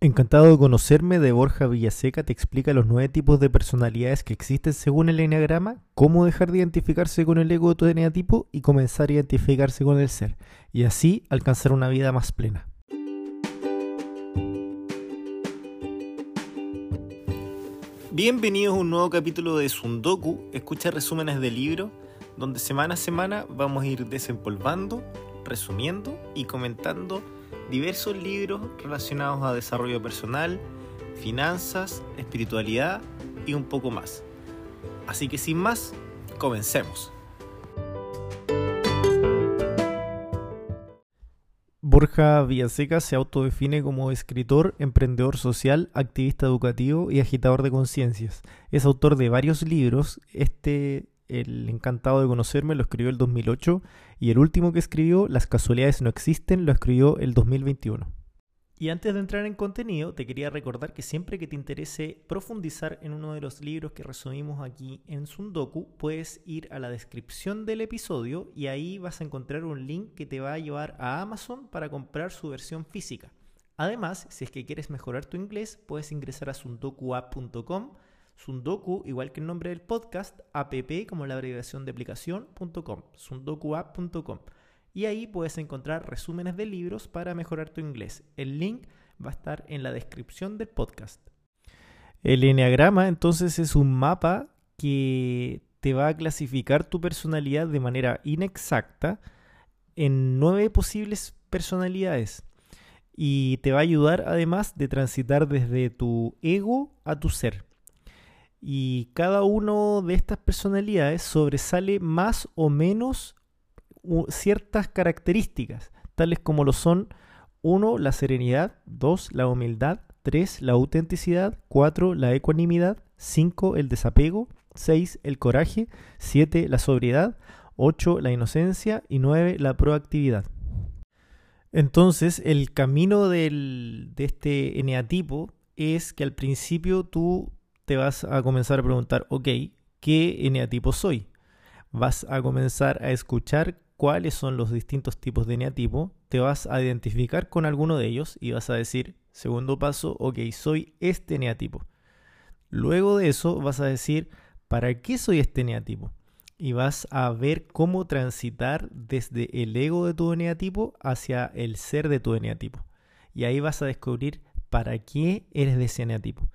Encantado de conocerme de Borja Villaseca te explica los nueve tipos de personalidades que existen según el enneagrama, cómo dejar de identificarse con el ego de tu eneatipo y comenzar a identificarse con el ser, y así alcanzar una vida más plena. Bienvenidos a un nuevo capítulo de Sundoku, escucha resúmenes de libro, donde semana a semana vamos a ir desempolvando, resumiendo y comentando diversos libros relacionados a desarrollo personal, finanzas, espiritualidad y un poco más. Así que sin más, comencemos. Borja Villaseca se autodefine como escritor, emprendedor social, activista educativo y agitador de conciencias. Es autor de varios libros. Este el encantado de conocerme lo escribió el 2008 y el último que escribió, Las casualidades no existen, lo escribió el 2021. Y antes de entrar en contenido, te quería recordar que siempre que te interese profundizar en uno de los libros que resumimos aquí en Sundoku, puedes ir a la descripción del episodio y ahí vas a encontrar un link que te va a llevar a Amazon para comprar su versión física. Además, si es que quieres mejorar tu inglés, puedes ingresar a sundokuapp.com Sundoku, igual que el nombre del podcast, app como la abreviación de aplicación.com, sundokuapp.com. Y ahí puedes encontrar resúmenes de libros para mejorar tu inglés. El link va a estar en la descripción del podcast. El enneagrama entonces es un mapa que te va a clasificar tu personalidad de manera inexacta en nueve posibles personalidades y te va a ayudar además de transitar desde tu ego a tu ser y cada uno de estas personalidades sobresale más o menos ciertas características, tales como lo son 1. La serenidad, 2. La humildad, 3. La autenticidad, 4. La ecuanimidad, 5. El desapego, 6. El coraje, 7. La sobriedad, 8. La inocencia y 9. La proactividad. Entonces, el camino del, de este eneatipo es que al principio tú te vas a comenzar a preguntar, ok, ¿qué eneatipo soy? Vas a comenzar a escuchar cuáles son los distintos tipos de eneatipo, te vas a identificar con alguno de ellos y vas a decir, segundo paso, ok, soy este eneatipo. Luego de eso vas a decir, ¿para qué soy este eneatipo? Y vas a ver cómo transitar desde el ego de tu eneatipo hacia el ser de tu eneatipo. Y ahí vas a descubrir para qué eres de ese eneatipo.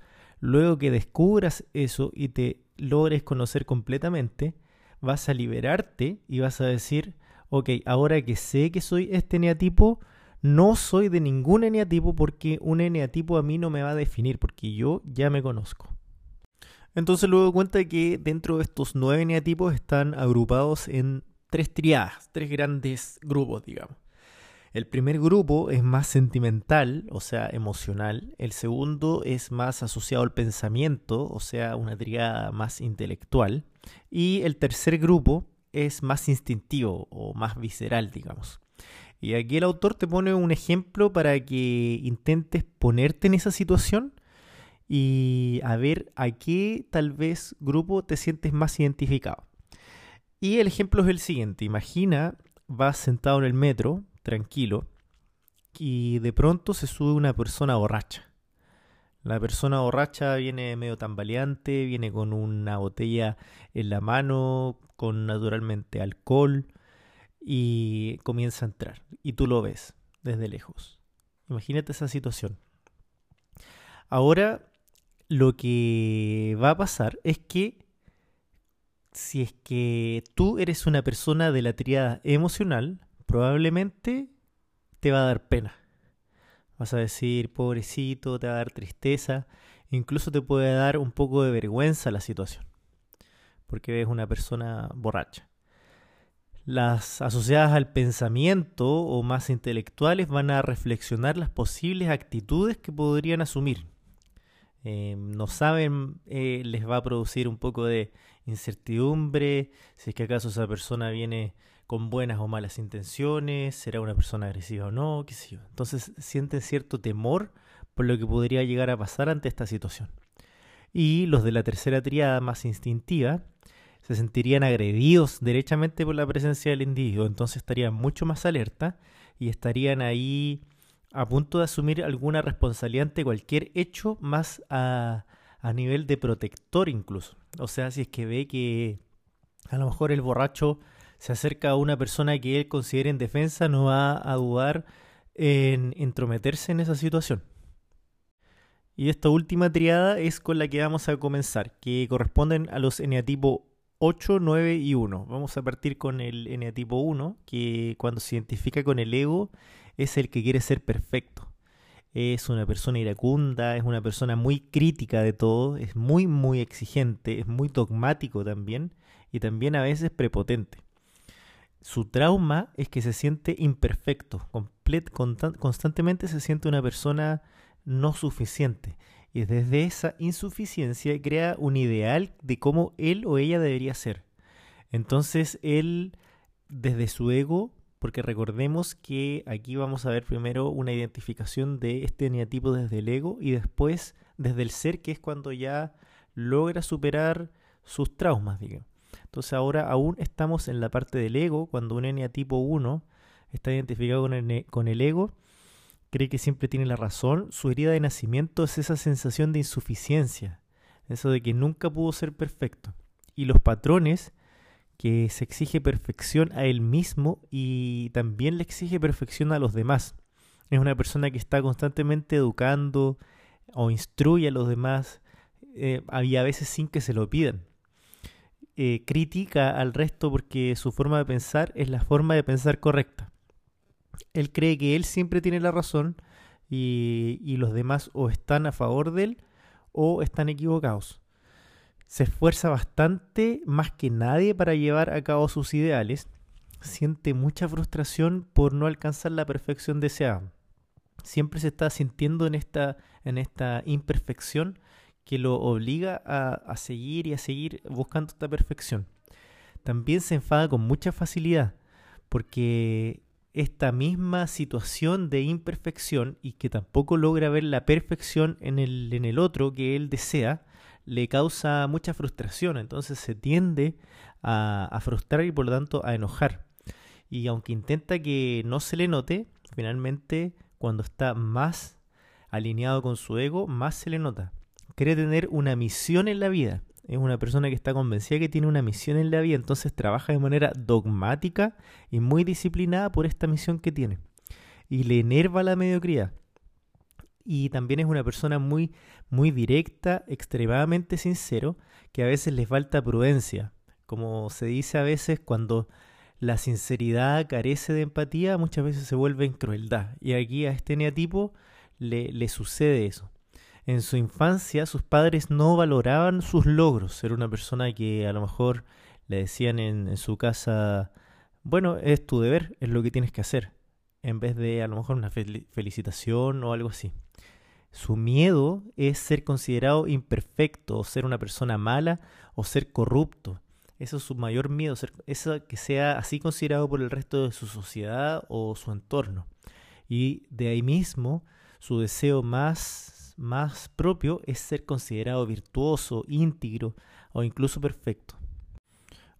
Luego que descubras eso y te logres conocer completamente, vas a liberarte y vas a decir, ok, ahora que sé que soy este eneatipo, no soy de ningún eneatipo porque un eneatipo a mí no me va a definir, porque yo ya me conozco. Entonces luego cuenta que dentro de estos nueve eneatipos están agrupados en tres triadas, tres grandes grupos, digamos. El primer grupo es más sentimental, o sea, emocional. El segundo es más asociado al pensamiento, o sea, una triada más intelectual. Y el tercer grupo es más instintivo o más visceral, digamos. Y aquí el autor te pone un ejemplo para que intentes ponerte en esa situación y a ver a qué tal vez grupo te sientes más identificado. Y el ejemplo es el siguiente. Imagina, vas sentado en el metro, tranquilo, y de pronto se sube una persona borracha. La persona borracha viene medio tambaleante, viene con una botella en la mano, con naturalmente alcohol, y comienza a entrar. Y tú lo ves desde lejos. Imagínate esa situación. Ahora, lo que va a pasar es que si es que tú eres una persona de la triada emocional, probablemente te va a dar pena. Vas a decir, pobrecito, te va a dar tristeza, incluso te puede dar un poco de vergüenza la situación, porque ves una persona borracha. Las asociadas al pensamiento o más intelectuales van a reflexionar las posibles actitudes que podrían asumir. Eh, no saben, eh, les va a producir un poco de incertidumbre, si es que acaso esa persona viene con buenas o malas intenciones, será una persona agresiva o no, qué sé yo. Entonces sienten cierto temor por lo que podría llegar a pasar ante esta situación. Y los de la tercera triada más instintiva se sentirían agredidos derechamente por la presencia del individuo, entonces estarían mucho más alerta y estarían ahí a punto de asumir alguna responsabilidad ante cualquier hecho, más a, a nivel de protector incluso. O sea, si es que ve que a lo mejor el borracho se acerca a una persona que él considere en defensa, no va a dudar en entrometerse en esa situación. Y esta última triada es con la que vamos a comenzar, que corresponden a los eneatipo 8, 9 y 1. Vamos a partir con el eneatipo 1, que cuando se identifica con el ego es el que quiere ser perfecto. Es una persona iracunda, es una persona muy crítica de todo, es muy, muy exigente, es muy dogmático también y también a veces prepotente. Su trauma es que se siente imperfecto, constantemente se siente una persona no suficiente. Y desde esa insuficiencia crea un ideal de cómo él o ella debería ser. Entonces él, desde su ego, porque recordemos que aquí vamos a ver primero una identificación de este eneatipo desde el ego y después desde el ser, que es cuando ya logra superar sus traumas, digamos. Entonces ahora aún estamos en la parte del ego, cuando un eneatipo 1 está identificado con el, con el ego, cree que siempre tiene la razón, su herida de nacimiento es esa sensación de insuficiencia, eso de que nunca pudo ser perfecto. Y los patrones que se exige perfección a él mismo y también le exige perfección a los demás. Es una persona que está constantemente educando o instruye a los demás eh, y a veces sin que se lo pidan. Eh, critica al resto porque su forma de pensar es la forma de pensar correcta. Él cree que él siempre tiene la razón y, y los demás o están a favor de él o están equivocados se esfuerza bastante más que nadie para llevar a cabo sus ideales, siente mucha frustración por no alcanzar la perfección deseada. Siempre se está sintiendo en esta, en esta imperfección que lo obliga a, a seguir y a seguir buscando esta perfección. También se enfada con mucha facilidad porque esta misma situación de imperfección y que tampoco logra ver la perfección en el, en el otro que él desea, le causa mucha frustración, entonces se tiende a, frustrar y por lo tanto a enojar. Y aunque intenta que no se le note, finalmente cuando está más alineado con su ego, más se le nota. Cree tener una misión en la vida. Es una persona que está convencida que tiene una misión en la vida, entonces trabaja de manera dogmática y muy disciplinada por esta misión que tiene. Y le enerva la mediocridad y también es una persona muy, muy directa, extremadamente sincero, que a veces le falta prudencia. Como se dice a veces, cuando la sinceridad carece de empatía, muchas veces se vuelve en crueldad. Y aquí a este neatipo le, le sucede eso. En su infancia sus padres no valoraban sus logros. Era una persona que a lo mejor le decían en, su casa, bueno, es tu deber, es lo que tienes que hacer, en vez de a lo mejor una felicitación o algo así. Su miedo es ser considerado imperfecto, o ser una persona mala, o ser corrupto. Eso es su mayor miedo, ser, que sea así considerado por el resto de su sociedad o su entorno. Y de ahí mismo, su deseo más, más propio es ser considerado virtuoso, íntegro o incluso perfecto.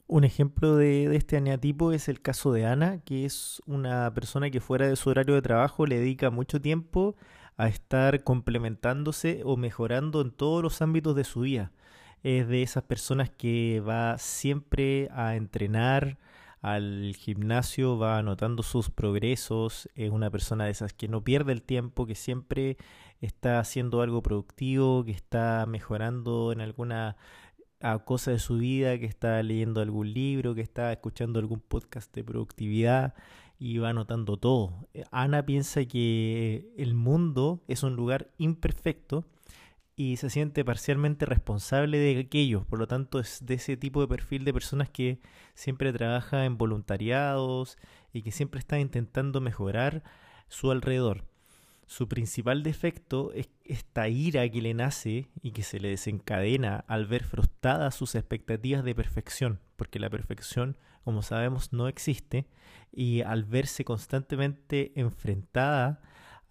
Un ejemplo de, de, este aneatipo es el caso de Ana, que es una persona que fuera de su horario de trabajo le dedica mucho tiempo a estar complementándose o mejorando en todos los ámbitos de su vida. Es de esas personas que va siempre a entrenar al gimnasio, va anotando sus progresos, es una persona de esas que no pierde el tiempo, que siempre está haciendo algo productivo, que está mejorando en alguna cosa de su vida, que está leyendo algún libro, que está escuchando algún podcast de productividad y va anotando todo. Ana piensa que el mundo es un lugar imperfecto y se siente parcialmente responsable de aquello. Por lo tanto, es de ese tipo de perfil de personas que siempre trabaja en voluntariados y que siempre está intentando mejorar su alrededor. Su principal defecto es esta ira que le nace y que se le desencadena al ver frustradas sus expectativas de perfección, porque la perfección como sabemos, no existe y al verse constantemente enfrentada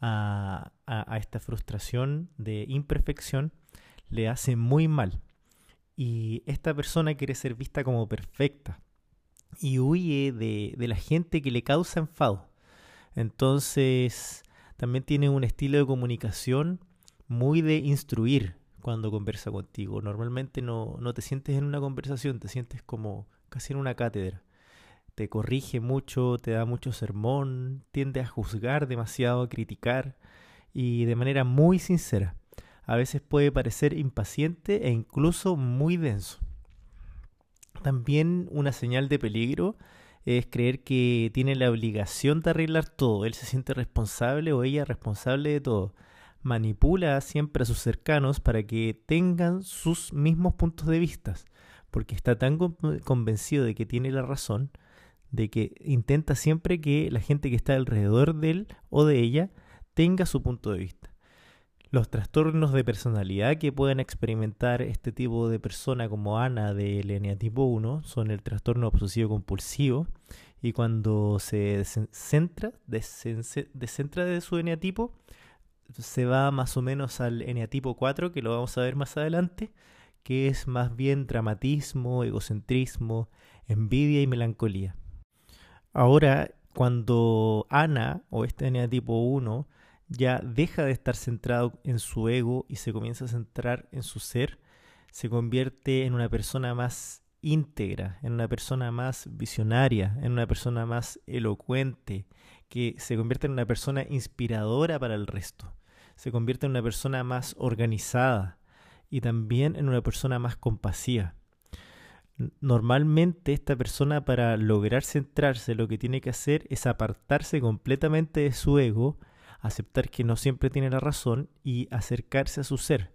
a, esta frustración de imperfección, le hace muy mal. Y esta persona quiere ser vista como perfecta y huye de, de la gente que le causa enfado. Entonces, también tiene un estilo de comunicación muy de instruir cuando conversa contigo. Normalmente no, no te sientes en una conversación, te sientes como casi en una cátedra. Te corrige mucho, te da mucho sermón, tiende a juzgar demasiado, a criticar y de manera muy sincera. A veces puede parecer impaciente e incluso muy denso. También una señal de peligro es creer que tiene la obligación de arreglar todo. Él se siente responsable o ella responsable de todo. Manipula siempre a sus cercanos para que tengan sus mismos puntos de vista, porque está tan convencido de que tiene la razón, de que intenta siempre que la gente que está alrededor de él o de ella tenga su punto de vista. Los trastornos de personalidad que pueden experimentar este tipo de persona como Ana del eneatipo 1 son el trastorno obsesivo compulsivo y cuando se centra, descentra de su eneatipo, se va más o menos al eneatipo 4, que lo vamos a ver más adelante, que es más bien dramatismo, egocentrismo, envidia y melancolía. Ahora, cuando Ana o este eneatipo 1 ya deja de estar centrado en su ego y se comienza a centrar en su ser, se convierte en una persona más íntegra, en una persona más visionaria, en una persona más elocuente, que se convierte en una persona inspiradora para el resto, se convierte en una persona más organizada y también en una persona más compasiva. Normalmente esta persona para lograr centrarse lo que tiene que hacer es apartarse completamente de su ego, aceptar que no siempre tiene la razón y acercarse a su ser.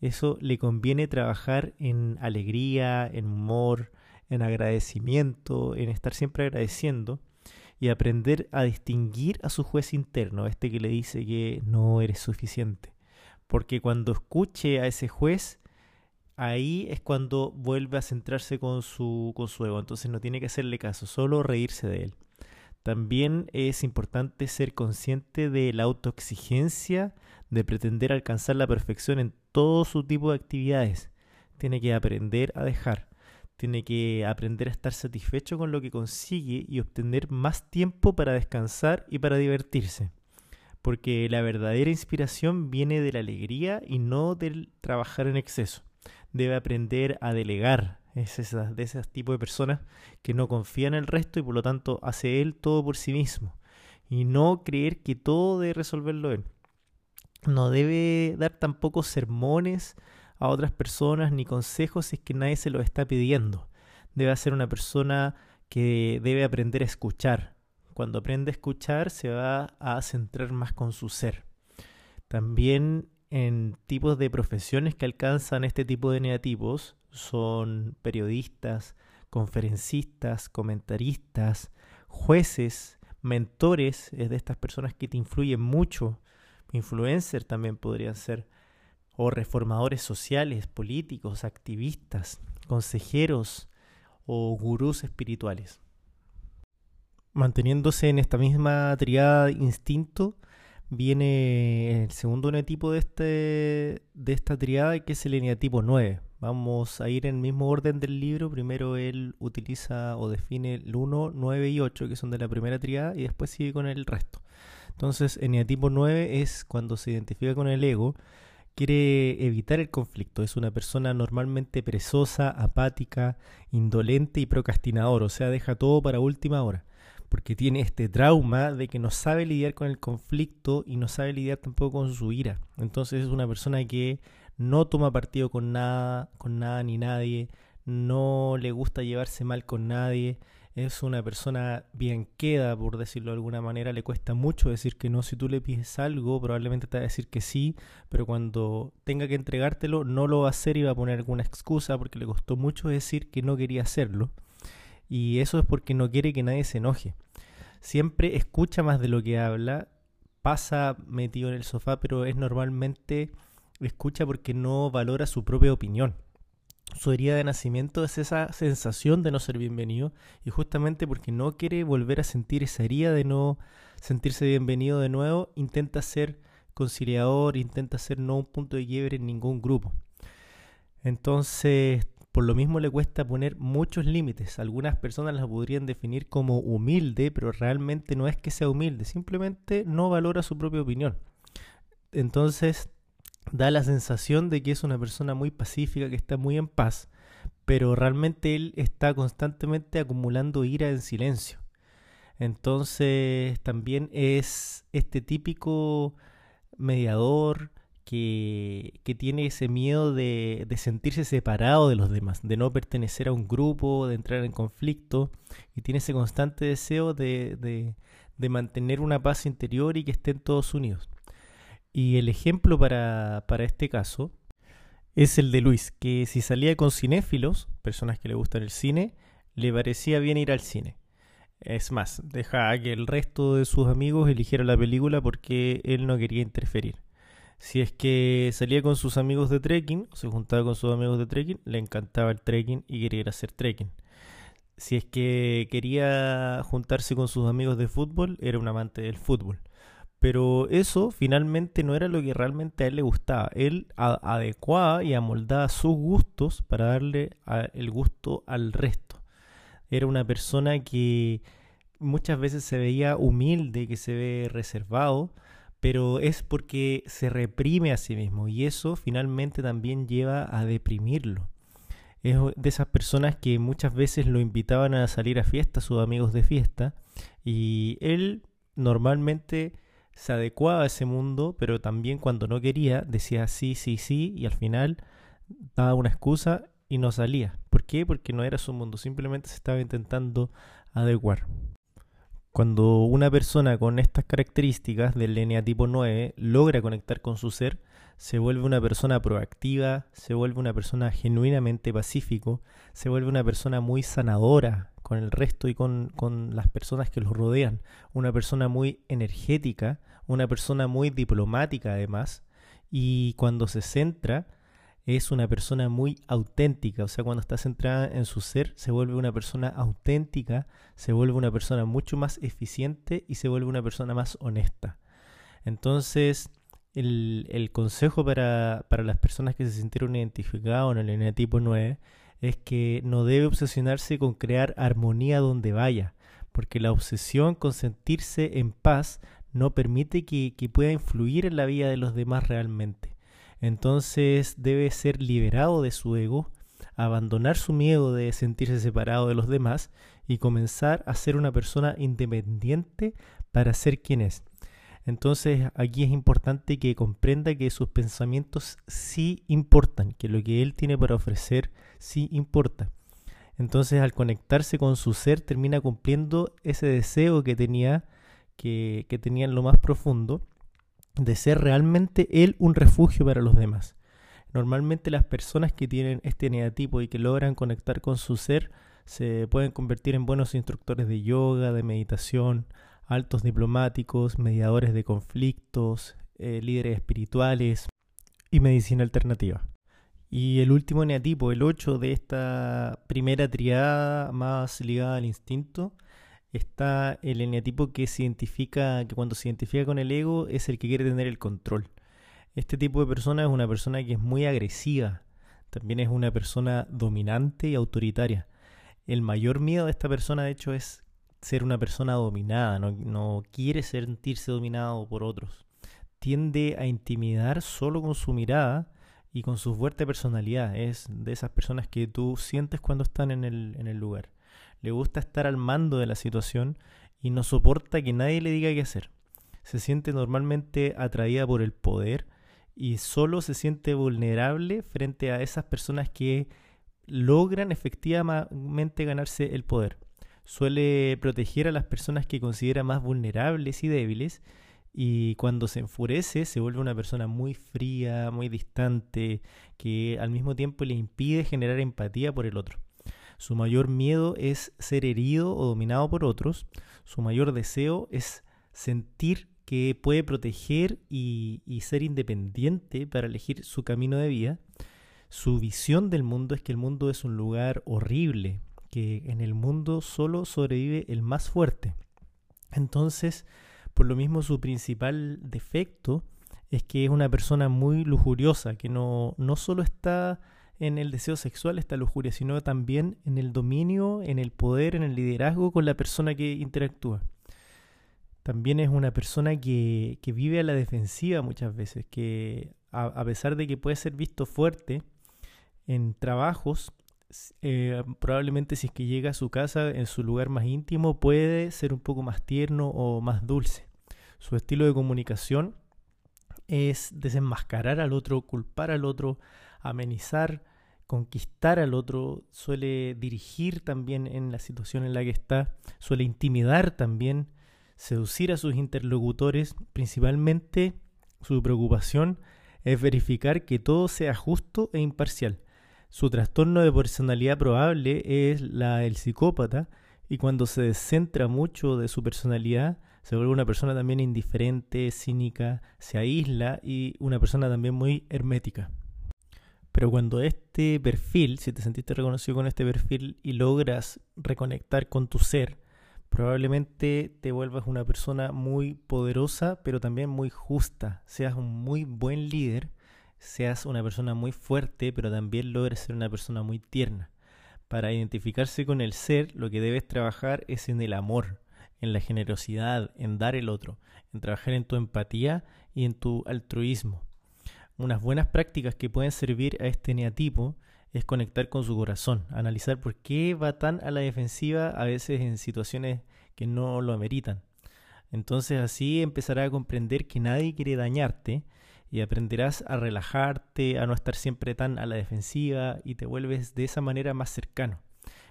Eso le conviene trabajar en alegría, en humor, en agradecimiento, en estar siempre agradeciendo y aprender a distinguir a su juez interno, este que le dice que no eres suficiente. Porque cuando escuche a ese juez, ahí es cuando vuelve a centrarse con su, con su ego. Entonces no tiene que hacerle caso, solo reírse de él. También es importante ser consciente de la autoexigencia, de pretender alcanzar la perfección en todo su tipo de actividades. Tiene que aprender a dejar, tiene que aprender a estar satisfecho con lo que consigue y obtener más tiempo para descansar y para divertirse. Porque la verdadera inspiración viene de la alegría y no del trabajar en exceso. Debe aprender a delegar, es esa, de ese tipo de personas que no confía en el resto y por lo tanto hace él todo por sí mismo. Y no creer que todo debe resolverlo él. No debe dar tampoco sermones a otras personas ni consejos si es que nadie se lo está pidiendo. Debe ser una persona que debe aprender a escuchar. Cuando aprende a escuchar se va a centrar más con su ser. También en tipos de profesiones que alcanzan este tipo de negatipos son periodistas, conferencistas, comentaristas, jueces, mentores, es de estas personas que te influyen mucho, influencers también podrían ser, o reformadores sociales, políticos, activistas, consejeros o gurús espirituales. Manteniéndose en esta misma triada instinto, viene el segundo eneatipo de, este, de esta triada, que es el eneatipo 9. Vamos a ir en el mismo orden del libro. Primero él utiliza o define el 1, 9 y 8, que son de la primera triada, y después sigue con el resto. Entonces, eneatipo 9 es cuando se identifica con el ego, quiere evitar el conflicto. Es una persona normalmente perezosa, apática, indolente y procrastinador, o sea, deja todo para última hora porque tiene este trauma de que no sabe lidiar con el conflicto y no sabe lidiar tampoco con su ira. Entonces es una persona que no toma partido con nada, con nada ni nadie, no le gusta llevarse mal con nadie, es una persona bien queda, por decirlo de alguna manera, le cuesta mucho decir que no, si tú le pides algo, probablemente te va a decir que sí, pero cuando tenga que entregártelo, no lo va a hacer y va a poner alguna excusa porque le costó mucho decir que no quería hacerlo. Y eso es porque no quiere que nadie se enoje. Siempre escucha más de lo que habla, pasa metido en el sofá, pero es normalmente escucha porque no valora su propia opinión. Su herida de nacimiento es esa sensación de no ser bienvenido y justamente porque no quiere volver a sentir esa herida de no sentirse bienvenido de nuevo, intenta ser conciliador, intenta ser no un punto de quiebre en ningún grupo. Entonces por lo mismo le cuesta poner muchos límites. Algunas personas la podrían definir como humilde, pero realmente no es que sea humilde, simplemente no valora su propia opinión. Entonces da la sensación de que es una persona muy pacífica, que está muy en paz, pero realmente él está constantemente acumulando ira en silencio. Entonces también es este típico mediador, que, tiene ese miedo de, sentirse separado de los demás, de no pertenecer a un grupo, de entrar en conflicto, y tiene ese constante deseo de, de mantener una paz interior y que estén todos unidos. Y el ejemplo para, para este caso es el de Luis, que si salía con cinéfilos, personas que le gustan el cine, le parecía bien ir al cine. Es más, deja que el resto de sus amigos eligiera la película porque él no quería interferir. Si es que salía con sus amigos de trekking, o se juntaba con sus amigos de trekking, le encantaba el trekking y quería hacer trekking. Si es que quería juntarse con sus amigos de fútbol, era un amante del fútbol. Pero eso finalmente no era lo que realmente a él le gustaba. Él adecuaba y amoldaba sus gustos para darle el gusto al resto. Era una persona que muchas veces se veía humilde, que se ve reservado, pero es porque se reprime a sí mismo y eso finalmente también lleva a deprimirlo. Es de esas personas que muchas veces lo invitaban a salir a fiesta, sus amigos de fiesta, y él normalmente se adecuaba a ese mundo, pero también cuando no quería decía sí, sí, sí, y al final daba una excusa y no salía. ¿Por qué? Porque no era su mundo, simplemente se estaba intentando adecuar. Cuando una persona con estas características del tipo 9 logra conectar con su ser, se vuelve una persona proactiva, se vuelve una persona genuinamente pacífico, se vuelve una persona muy sanadora con el resto y con, con las personas que los rodean, una persona muy energética, una persona muy diplomática además, y cuando se centra es una persona muy auténtica, o sea, cuando está centrada en su ser, se vuelve una persona auténtica, se vuelve una persona mucho más eficiente y se vuelve una persona más honesta. Entonces, el, consejo para, para, las personas que se sintieron identificadas en el tipo 9 es que no debe obsesionarse con crear armonía donde vaya, porque la obsesión con sentirse en paz no permite que pueda influir en la vida de los demás realmente. Entonces debe ser liberado de su ego, abandonar su miedo de sentirse separado de los demás y comenzar a ser una persona independiente para ser quien es. Entonces aquí es importante que comprenda que sus pensamientos sí importan, que lo que él tiene para ofrecer sí importa. Entonces al conectarse con su ser termina cumpliendo ese deseo que tenía, que, que tenía en lo más profundo de ser realmente él un refugio para los demás. Normalmente las personas que tienen este neatipo y que logran conectar con su ser se pueden convertir en buenos instructores de yoga, de meditación, altos diplomáticos, mediadores de conflictos, eh, líderes espirituales y medicina alternativa. Y el último neatipo, el 8 de esta primera triada más ligada al instinto, está el eneatipo que se identifica, que cuando se identifica con el ego es el que quiere tener el control. Este tipo de persona es una persona que es muy agresiva, también es una persona dominante y autoritaria. El mayor miedo de esta persona, de hecho, es ser una persona dominada, no, no quiere sentirse dominado por otros. Tiende a intimidar solo con su mirada y con su fuerte personalidad. Es de esas personas que tú sientes cuando están en el, en el lugar le gusta estar al mando de la situación y no soporta que nadie le diga qué hacer. Se siente normalmente atraída por el poder y solo se siente vulnerable frente a esas personas que logran efectivamente ganarse el poder. Suele proteger a las personas que considera más vulnerables y débiles y cuando se enfurece se vuelve una persona muy fría, muy distante, que al mismo tiempo le impide generar empatía por el otro. Su mayor miedo es ser herido o dominado por otros. Su mayor deseo es sentir que puede proteger y, ser independiente para elegir su camino de vida. Su visión del mundo es que el mundo es un lugar horrible, que en el mundo solo sobrevive el más fuerte. Entonces, por lo mismo, su principal defecto es que es una persona muy lujuriosa, que no, no solo está en el deseo sexual, esta lujuria, sino también en el dominio, en el poder, en el liderazgo con la persona que interactúa. También es una persona que, vive a la defensiva muchas veces, que a, pesar de que puede ser visto fuerte en trabajos, eh, probablemente si es que llega a su casa, en su lugar más íntimo, puede ser un poco más tierno o más dulce. Su estilo de comunicación es desenmascarar al otro, culpar al otro, amenizar, conquistar al otro, suele dirigir también en la situación en la que está, suele intimidar también, seducir a sus interlocutores, principalmente su preocupación es verificar que todo sea justo e imparcial. Su trastorno de personalidad probable es la del psicópata y cuando se descentra mucho de su personalidad se vuelve una persona también indiferente, cínica, se aísla y una persona también muy hermética. Pero cuando este perfil, si te sentiste reconocido con este perfil y logras reconectar con tu ser, probablemente te vuelvas una persona muy poderosa, pero también muy justa. Seas un muy buen líder, seas una persona muy fuerte, pero también logres ser una persona muy tierna. Para identificarse con el ser, lo que debes trabajar es en el amor, en la generosidad, en dar el otro, en trabajar en tu empatía y en tu altruismo. Unas buenas prácticas que pueden servir a este neatipo es conectar con su corazón, analizar por qué va tan a la defensiva a veces en situaciones que no lo ameritan. Entonces así empezarás a comprender que nadie quiere dañarte y aprenderás a relajarte, a no estar siempre tan a la defensiva y te vuelves de esa manera más cercano.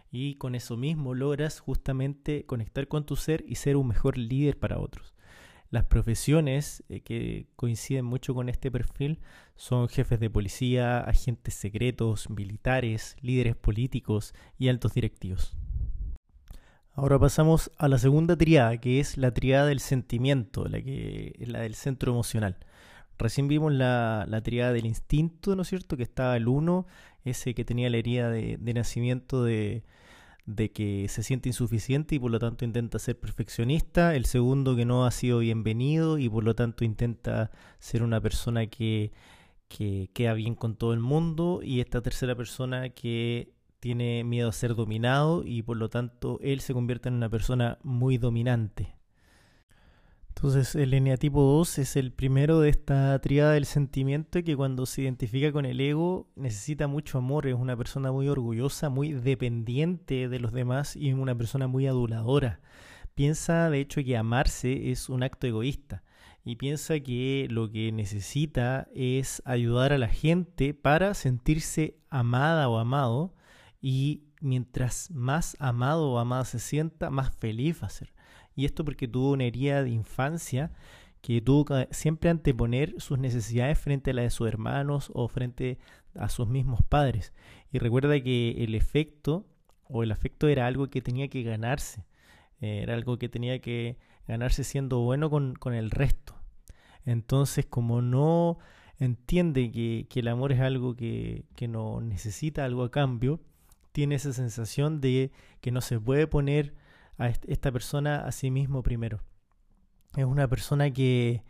Y con eso mismo logras justamente conectar con tu ser y ser un mejor líder para otros. Las profesiones eh, que coinciden mucho con este perfil son jefes de policía, agentes secretos, militares, líderes políticos y altos directivos. Ahora pasamos a la segunda triada, que es la triada del sentimiento, la, que, la del centro emocional. Recién vimos la, la triada del instinto, ¿no es cierto? Que estaba el uno, ese que tenía la herida de nacimiento de, de que se siente insuficiente y por lo tanto intenta ser perfeccionista, el segundo que no ha sido bienvenido y por lo tanto intenta ser una persona que, que queda bien con todo el mundo y esta tercera persona que tiene miedo a ser dominado y por lo tanto él se convierte en una persona muy dominante. Entonces el eneatipo 2 es el primero de esta triada del sentimiento que cuando se identifica con el ego necesita mucho amor, es una persona muy orgullosa, muy dependiente de los demás y una persona muy aduladora. Piensa de hecho que amarse es un acto egoísta y piensa que lo que necesita es ayudar a la gente para sentirse amada o amado y mientras más amado o amada se sienta, más feliz va a ser. Y esto porque tuvo una herida de infancia que tuvo que siempre anteponer sus necesidades frente a las de sus hermanos o frente a sus mismos padres. Y recuerda que el efecto o el afecto era algo que tenía que ganarse, eh, era algo que tenía que ganarse siendo bueno con, el resto. Entonces, como no entiende que, el amor es algo que, que, no necesita algo a cambio, tiene esa sensación de que no se puede poner a esta persona a sí mismo primero. Es una persona que,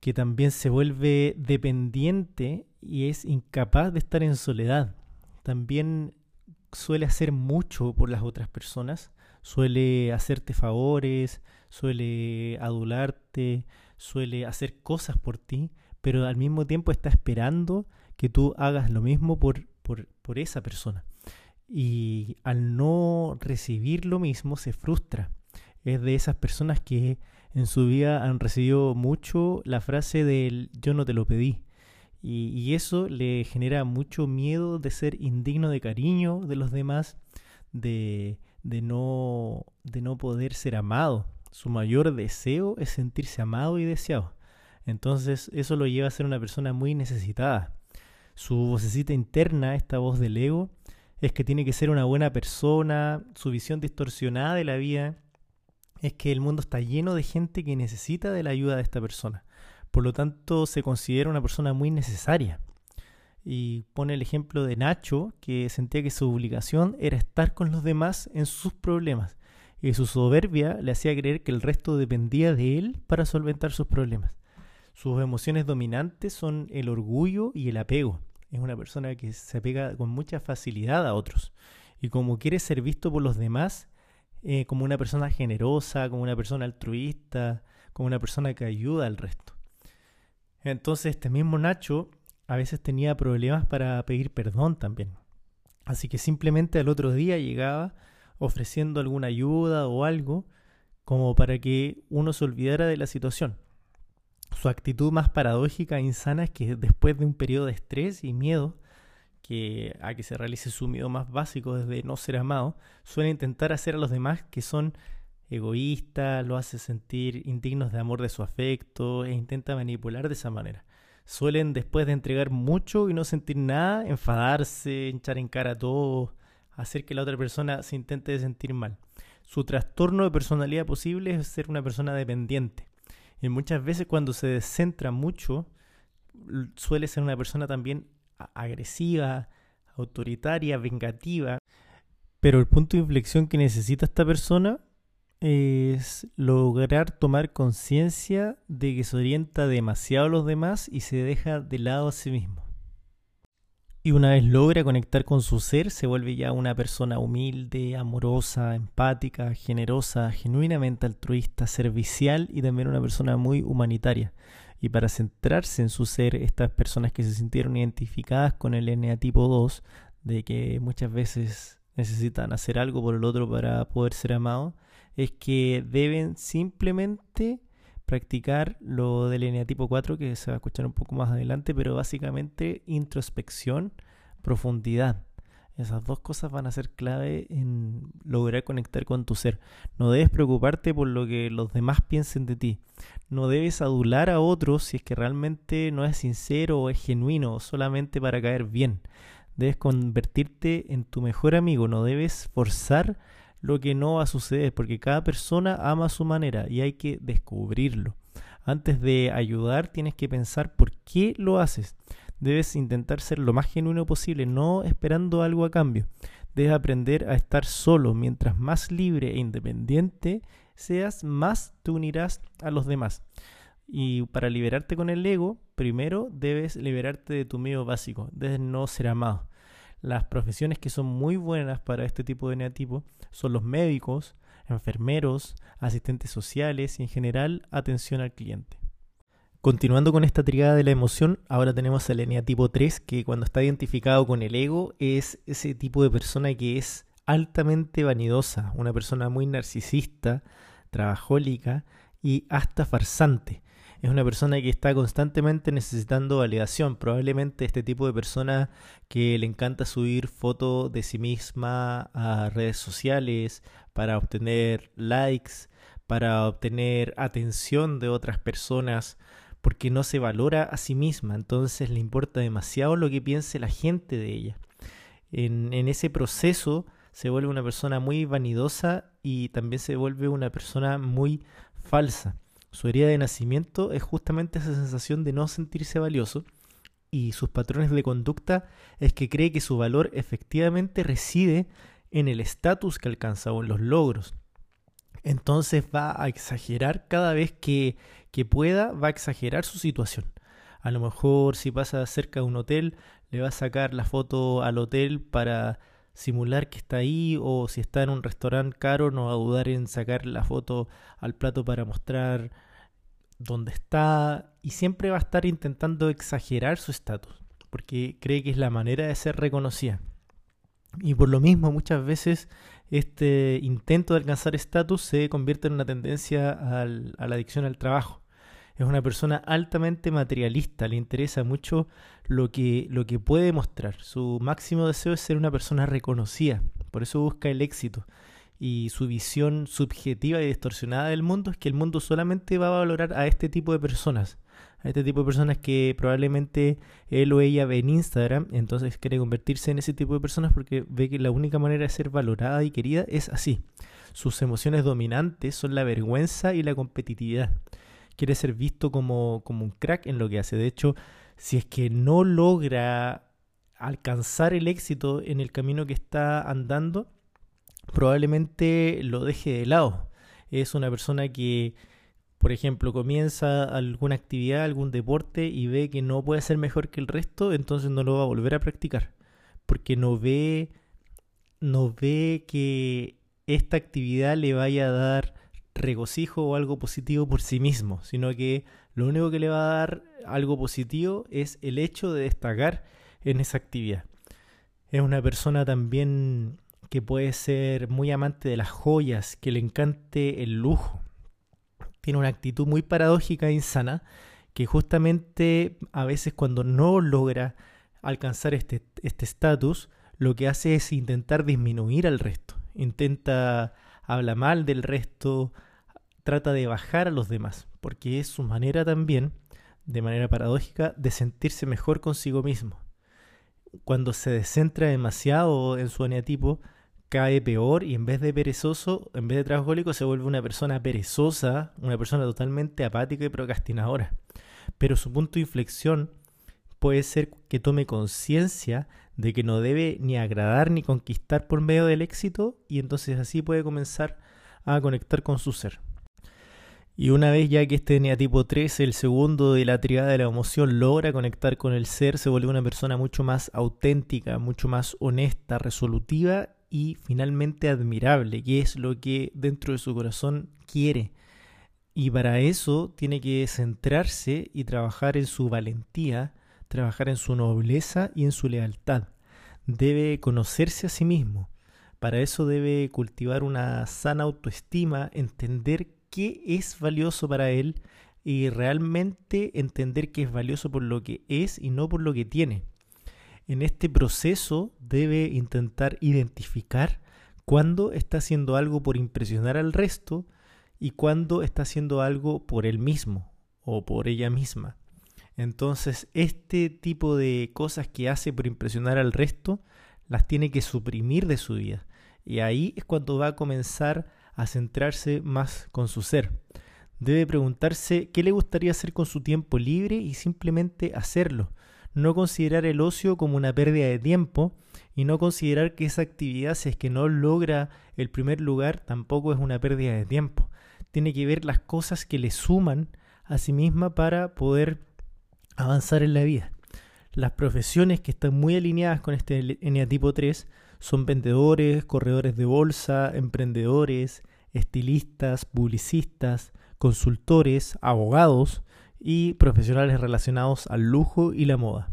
que también se vuelve dependiente y es incapaz de estar en soledad. También suele hacer mucho por las otras personas, suele hacerte favores, suele adularte, suele hacer cosas por ti, pero al mismo tiempo está esperando que tú hagas lo mismo por, por, por esa persona y al no recibir lo mismo se frustra. Es de esas personas que en su vida han recibido mucho la frase del yo no te lo pedí. Y, eso le genera mucho miedo de ser indigno de cariño de los demás, de, de, no, de no poder ser amado. Su mayor deseo es sentirse amado y deseado. Entonces eso lo lleva a ser una persona muy necesitada. Su vocecita interna, esta voz del ego, es que tiene que ser una buena persona, su visión distorsionada de la vida es que el mundo está lleno de gente que necesita de la ayuda de esta persona. Por lo tanto, se considera una persona muy necesaria. Y pone el ejemplo de Nacho, que sentía que su obligación era estar con los demás en sus problemas. Y su soberbia le hacía creer que el resto dependía de él para solventar sus problemas. Sus emociones dominantes son el orgullo y el apego es una persona que se apega con mucha facilidad a otros. Y como quiere ser visto por los demás, eh, como una persona generosa, como una persona altruista, como una persona que ayuda al resto. Entonces este mismo Nacho a veces tenía problemas para pedir perdón también. Así que simplemente al otro día llegaba ofreciendo alguna ayuda o algo como para que uno se olvidara de la situación. Su actitud más paradójica e insana es que después de un periodo de estrés y miedo, que a que se realice su miedo más básico desde no ser amado, suele intentar hacer a los demás que son egoístas, lo hace sentir indignos de amor de su afecto e intenta manipular de esa manera. Suelen después de entregar mucho y no sentir nada, enfadarse, echar en cara a todo, hacer que la otra persona se intente sentir mal. Su trastorno de personalidad posible es ser una persona dependiente. Y muchas veces cuando se descentra mucho, suele ser una persona también agresiva, autoritaria, vengativa. Pero el punto de inflexión que necesita esta persona es lograr tomar conciencia de que se orienta demasiado a los demás y se deja de lado a sí mismo. Y una vez logra conectar con su ser, se vuelve ya una persona humilde, amorosa, empática, generosa, genuinamente altruista, servicial y también una persona muy humanitaria. Y para centrarse en su ser, estas personas que se sintieron identificadas con el NA tipo 2, de que muchas veces necesitan hacer algo por el otro para poder ser amados, es que deben simplemente practicar lo del eneatipo 4 que se va a escuchar un poco más adelante, pero básicamente introspección, profundidad. Esas dos cosas van a ser clave en lograr conectar con tu ser. No debes preocuparte por lo que los demás piensen de ti. No debes adular a otros si es que realmente no es sincero o es genuino, solamente para caer bien. Debes convertirte en tu mejor amigo. No debes forzar lo que no va a suceder, porque cada persona ama a su manera y hay que descubrirlo. Antes de ayudar tienes que pensar por qué lo haces. Debes intentar ser lo más genuino posible, no esperando algo a cambio. Debes aprender a estar solo. Mientras más libre e independiente seas, más te unirás a los demás. Y para liberarte con el ego, primero debes liberarte de tu miedo básico, debes no ser amado. Las profesiones que son muy buenas para este tipo de eneatipo son los médicos, enfermeros, asistentes sociales y en general atención al cliente. Continuando con esta triada de la emoción, ahora tenemos el eneatipo 3 que cuando está identificado con el ego es ese tipo de persona que es altamente vanidosa, una persona muy narcisista, trabajólica y hasta farsante es una persona que está constantemente necesitando validación. Probablemente este tipo de persona que le encanta subir fotos de sí misma a redes sociales para obtener likes, para obtener atención de otras personas, porque no se valora a sí misma. Entonces le importa demasiado lo que piense la gente de ella. En, en ese proceso se vuelve una persona muy vanidosa y también se vuelve una persona muy falsa. Su herida de nacimiento es justamente esa sensación de no sentirse valioso y sus patrones de conducta es que cree que su valor efectivamente reside en el estatus que alcanza o en los logros. Entonces va a exagerar cada vez que, que pueda, va a exagerar su situación. A lo mejor si pasa cerca de un hotel, le va a sacar la foto al hotel para simular que está ahí o si está en un restaurante caro no va a dudar en sacar la foto al plato para mostrar dónde está y siempre va a estar intentando exagerar su estatus porque cree que es la manera de ser reconocida. Y por lo mismo muchas veces este intento de alcanzar estatus se convierte en una tendencia a la adicción al trabajo. Es una persona altamente materialista, le interesa mucho lo que, lo que puede mostrar. Su máximo deseo es ser una persona reconocida, por eso busca el éxito. Y su visión subjetiva y distorsionada del mundo es que el mundo solamente va a valorar a este tipo de personas, a este tipo de personas que probablemente él o ella ve en Instagram, entonces quiere convertirse en ese tipo de personas porque ve que la única manera de ser valorada y querida es así. Sus emociones dominantes son la vergüenza y la competitividad quiere ser visto como, como un crack en lo que hace. De hecho, si es que no logra alcanzar el éxito en el camino que está andando, probablemente lo deje de lado. Es una persona que Por ejemplo, comienza alguna actividad, algún deporte y ve que no puede ser mejor que el resto, entonces no lo va a volver a practicar. Porque no ve, no ve que esta actividad le vaya a dar regocijo o algo positivo por sí mismo, sino que lo único que le va a dar algo positivo es el hecho de destacar en esa actividad. Es una persona también que puede ser muy amante de las joyas, que le encante el lujo. Tiene una actitud muy paradójica e insana, que justamente a veces cuando no logra alcanzar este estatus, este lo que hace es intentar disminuir al resto. Intenta hablar mal del resto, trata de bajar a los demás, porque es su manera también, de manera paradójica, de sentirse mejor consigo mismo. Cuando se descentra demasiado en su eneatipo, cae peor y en vez de perezoso, en vez de trabajólico, se vuelve una persona perezosa, una persona totalmente apática y procrastinadora. Pero su punto de inflexión puede ser que tome conciencia de que no debe ni agradar ni conquistar por medio del éxito y entonces así puede comenzar a conectar con su ser. Y una vez ya que este eneatipo 3, el segundo de la triada de la emoción, logra conectar con el ser, se vuelve una persona mucho más auténtica, mucho más honesta, resolutiva y finalmente admirable, que es lo que dentro de su corazón quiere. Y para eso tiene que centrarse y trabajar en su valentía, trabajar en su nobleza y en su lealtad. Debe conocerse a sí mismo. Para eso debe cultivar una sana autoestima, entender qué es valioso para él y realmente entender que es valioso por lo que es y no por lo que tiene en este proceso debe intentar identificar cuándo está haciendo algo por impresionar al resto y cuándo está haciendo algo por él mismo o por ella misma. Entonces, este tipo de cosas que hace por impresionar al resto, las tiene que suprimir de su vida. Y ahí es cuando va a comenzar a centrarse más con su ser. Debe preguntarse qué le gustaría hacer con su tiempo libre y simplemente hacerlo no considerar el ocio como una pérdida de tiempo y no considerar que esa actividad, si es que no logra el primer lugar, tampoco es una pérdida de tiempo. Tiene que ver las cosas que le suman a sí misma para poder avanzar en la vida. Las profesiones que están muy alineadas con este eneatipo 3 son vendedores, corredores de bolsa, emprendedores, estilistas, publicistas, consultores, abogados, y profesionales relacionados al lujo y la moda.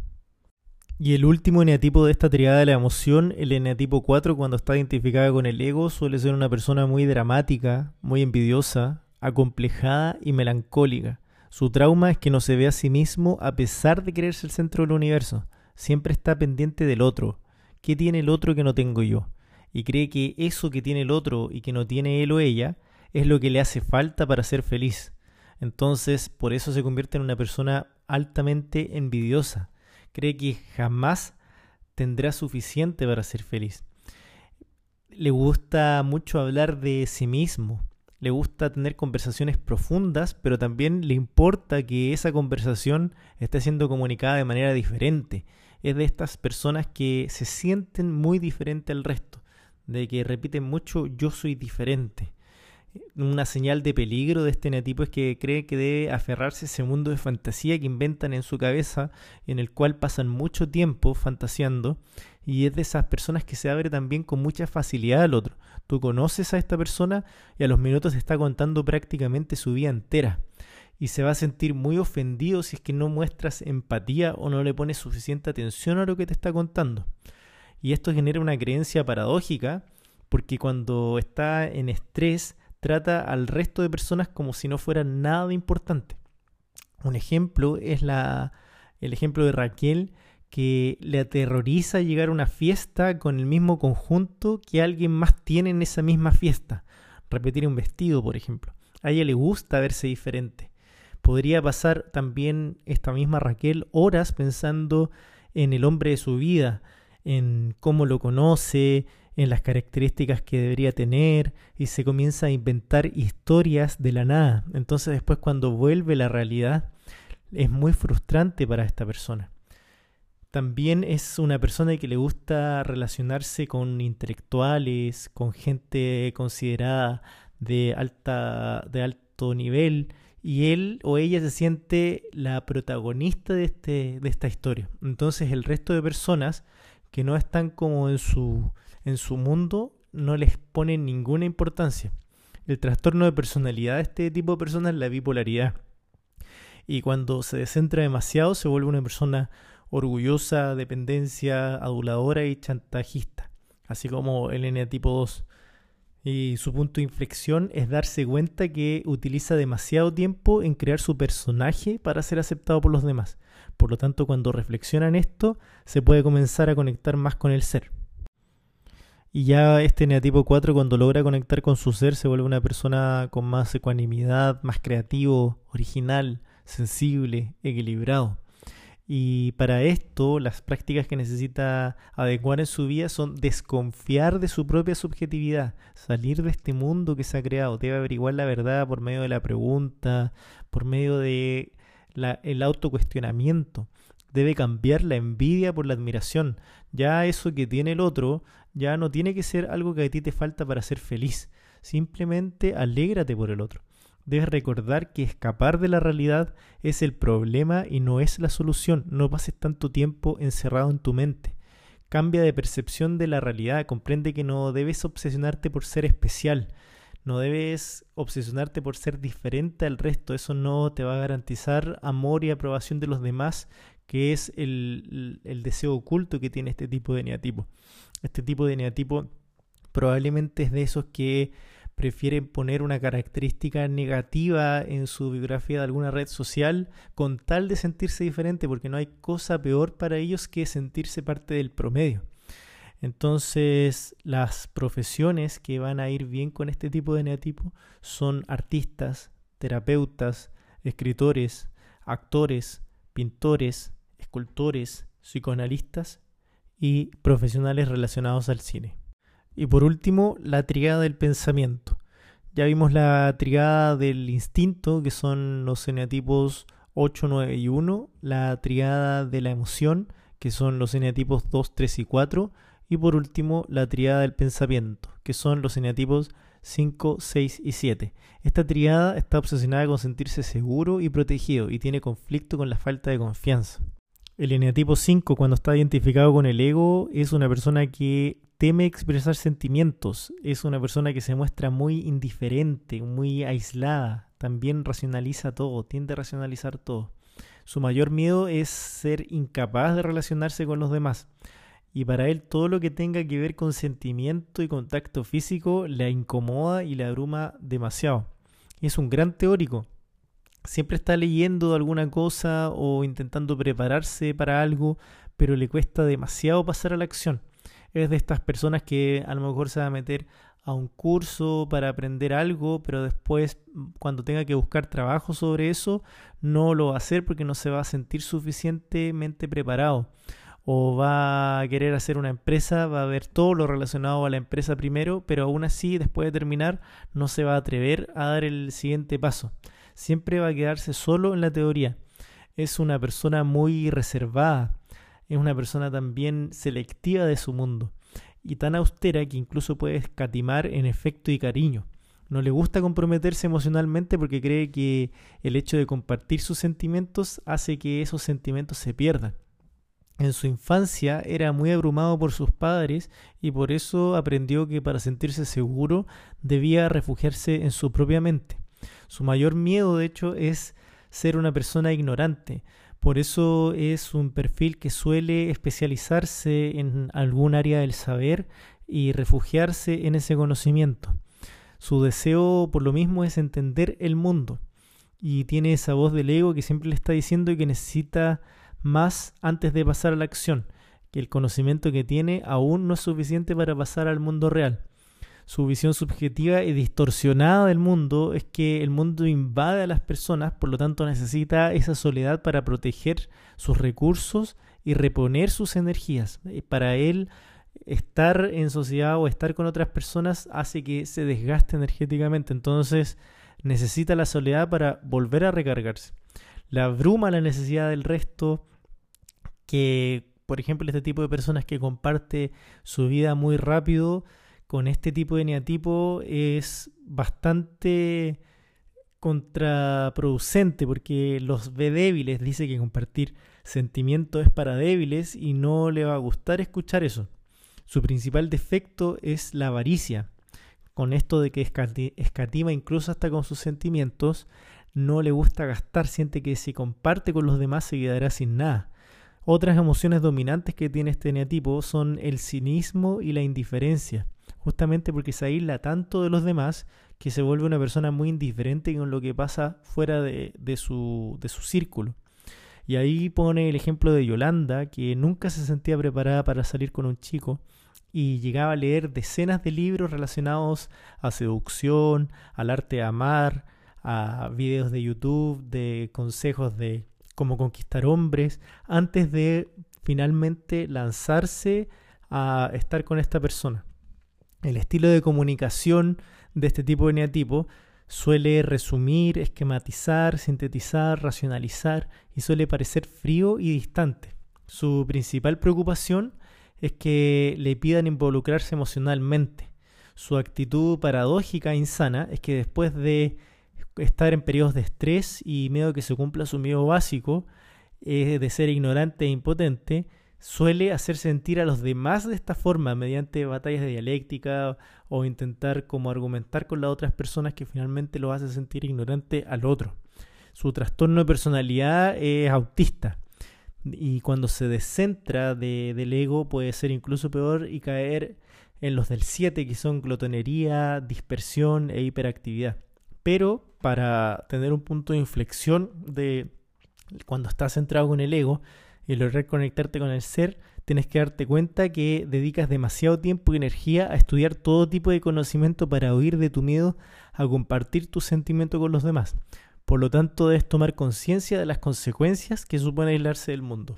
Y el último eneatipo de esta triada de la emoción, el eneatipo 4, cuando está identificada con el ego, suele ser una persona muy dramática, muy envidiosa, acomplejada y melancólica. Su trauma es que no se ve a sí mismo a pesar de creerse el centro del universo. Siempre está pendiente del otro. ¿Qué tiene el otro que no tengo yo? Y cree que eso que tiene el otro y que no tiene él o ella es lo que le hace falta para ser feliz. Entonces, por eso se convierte en una persona altamente envidiosa. Cree que jamás tendrá suficiente para ser feliz. Le gusta mucho hablar de sí mismo. Le gusta tener conversaciones profundas, pero también le importa que esa conversación esté siendo comunicada de manera diferente. Es de estas personas que se sienten muy diferente al resto, de que repiten mucho yo soy diferente una señal de peligro de este eneatipo es que cree que debe aferrarse a ese mundo de fantasía que inventan en su cabeza, en el cual pasan mucho tiempo fantaseando, y es de esas personas que se abre también con mucha facilidad al otro. Tú conoces a esta persona y a los minutos está contando prácticamente su vida entera. Y se va a sentir muy ofendido si es que no muestras empatía o no le pones suficiente atención a lo que te está contando. Y esto genera una creencia paradójica, porque cuando está en estrés, trata al resto de personas como si no fuera nada importante. Un ejemplo es la, el ejemplo de Raquel que le aterroriza llegar a una fiesta con el mismo conjunto que alguien más tiene en esa misma fiesta. Repetir un vestido, por ejemplo. A ella le gusta verse diferente. Podría pasar también esta misma Raquel horas pensando en el hombre de su vida, en cómo lo conoce, en las características que debería tener y se comienza a inventar historias de la nada. Entonces después cuando vuelve la realidad es muy frustrante para esta persona. También es una persona que le gusta relacionarse con intelectuales, con gente considerada de, alta, de alto nivel y él o ella se siente la protagonista de, este, de esta historia. Entonces el resto de personas que no están como en su, en su mundo no les ponen ninguna importancia. El trastorno de personalidad de este tipo de personas es la bipolaridad. Y cuando se descentra demasiado se vuelve una persona orgullosa, dependencia, aduladora y chantajista, así como el N tipo 2. Y su punto de inflexión es darse cuenta que utiliza demasiado tiempo en crear su personaje para ser aceptado por los demás. Por lo tanto, cuando reflexionan esto, se puede comenzar a conectar más con el ser. Y ya este neatipo 4 cuando logra conectar con su ser se vuelve una persona con más ecuanimidad, más creativo, original, sensible, equilibrado. Y para esto, las prácticas que necesita adecuar en su vida son desconfiar de su propia subjetividad, salir de este mundo que se ha creado. Debe averiguar la verdad por medio de la pregunta, por medio de autocuestionamiento. Debe cambiar la envidia por la admiración. Ya eso que tiene el otro, ya no tiene que ser algo que a ti te falta para ser feliz. Simplemente alégrate por el otro debes recordar que escapar de la realidad es el problema y no es la solución. No pases tanto tiempo encerrado en tu mente. Cambia de percepción de la realidad. Comprende que no debes obsesionarte por ser especial. No debes obsesionarte por ser diferente al resto. Eso no te va a garantizar amor y aprobación de los demás, que es el, deseo oculto que tiene este tipo de neatipo. Este tipo de neatipo probablemente es de esos que prefieren poner una característica negativa en su biografía de alguna red social con tal de sentirse diferente, porque no hay cosa peor para ellos que sentirse parte del promedio. Entonces, las profesiones que van a ir bien con este tipo de neatipo son artistas, terapeutas, escritores, actores, pintores, escultores, psicoanalistas y profesionales relacionados al cine. Y por último, la trigada del pensamiento. Ya vimos la trigada del instinto, que son los eneatipos 8, 9 y 1, la trigada de la emoción, que son los eneatipos 2, 3 y 4, y por último la triada del pensamiento, que son los eneatipos 5, 6 y 7. Esta triada está obsesionada con sentirse seguro y protegido y tiene conflicto con la falta de confianza. El eneatipo 5, cuando está identificado con el ego, es una persona que teme expresar sentimientos, es una persona que se muestra muy indiferente, muy aislada, también racionaliza todo, tiende a racionalizar todo. Su mayor miedo es ser incapaz de relacionarse con los demás. Y para él todo lo que tenga que ver con sentimiento y contacto físico le incomoda y le abruma demasiado. Es un gran teórico, siempre está leyendo alguna cosa o intentando prepararse para algo, pero le cuesta demasiado pasar a la acción. Es de estas personas que a lo mejor se va a meter a un curso para aprender algo, pero después cuando tenga que buscar trabajo sobre eso, no lo va a hacer porque no se va a sentir suficientemente preparado. O va a querer hacer una empresa, va a ver todo lo relacionado a la empresa primero, pero aún así, después de terminar, no se va a atrever a dar el siguiente paso siempre va a quedarse solo en la teoría. Es una persona muy reservada, es una persona también selectiva de su mundo y tan austera que incluso puede escatimar en efecto y cariño. No le gusta comprometerse emocionalmente porque cree que el hecho de compartir sus sentimientos hace que esos sentimientos se pierdan. En su infancia era muy abrumado por sus padres y por eso aprendió que para sentirse seguro debía refugiarse en su propia mente. Su mayor miedo, de hecho, es ser una persona ignorante. Por eso es un perfil que suele especializarse en algún área del saber y refugiarse en ese conocimiento. Su deseo, por lo mismo, es entender el mundo. Y tiene esa voz del ego que siempre le está diciendo que necesita más antes de pasar a la acción, que el conocimiento que tiene aún no es suficiente para pasar al mundo real su visión subjetiva y distorsionada del mundo es que el mundo invade a las personas, por lo tanto necesita esa soledad para proteger sus recursos y reponer sus energías. Para él, estar en sociedad o estar con otras personas hace que se desgaste energéticamente, entonces necesita la soledad para volver a recargarse. La abruma la necesidad del resto que, por ejemplo, este tipo de personas que comparte su vida muy rápido, con este tipo de neatipo es bastante contraproducente porque los ve débiles, dice que compartir sentimientos es para débiles y no le va a gustar escuchar eso. Su principal defecto es la avaricia. Con esto de que escatima incluso hasta con sus sentimientos, no le gusta gastar, siente que si comparte con los demás se quedará sin nada. Otras emociones dominantes que tiene este eneatipo son el cinismo y la indiferencia, justamente porque se aísla tanto de los demás que se vuelve una persona muy indiferente con lo que pasa fuera de, su, de su círculo. Y ahí pone el ejemplo de Yolanda, que nunca se sentía preparada para salir con un chico y llegaba a leer decenas de libros relacionados a seducción, al arte de amar, a videos de YouTube, de consejos de cómo conquistar hombres, antes de finalmente lanzarse a estar con esta persona. El estilo de comunicación de este tipo de neatipo suele resumir, esquematizar, sintetizar, racionalizar y suele parecer frío y distante. Su principal preocupación es que le pidan involucrarse emocionalmente. Su actitud paradójica e insana es que después de estar en periodos de estrés y miedo que se cumpla su miedo básico, es de ser ignorante e impotente, suele hacer sentir a los demás de esta forma mediante batallas de dialéctica o intentar como argumentar con las otras personas que finalmente lo hace sentir ignorante al otro. Su trastorno de personalidad es autista y cuando se descentra del ego puede ser incluso peor y caer en los del 7 que son glotonería, dispersión e hiperactividad. Pero para tener un punto de inflexión de cuando estás centrado con el ego, y lograr conectarte con el ser, tienes que darte cuenta que dedicas demasiado tiempo y energía a estudiar todo tipo de conocimiento para huir de tu miedo a compartir tus sentimientos con los demás. Por lo tanto, debes tomar conciencia de las consecuencias que supone aislarse del mundo.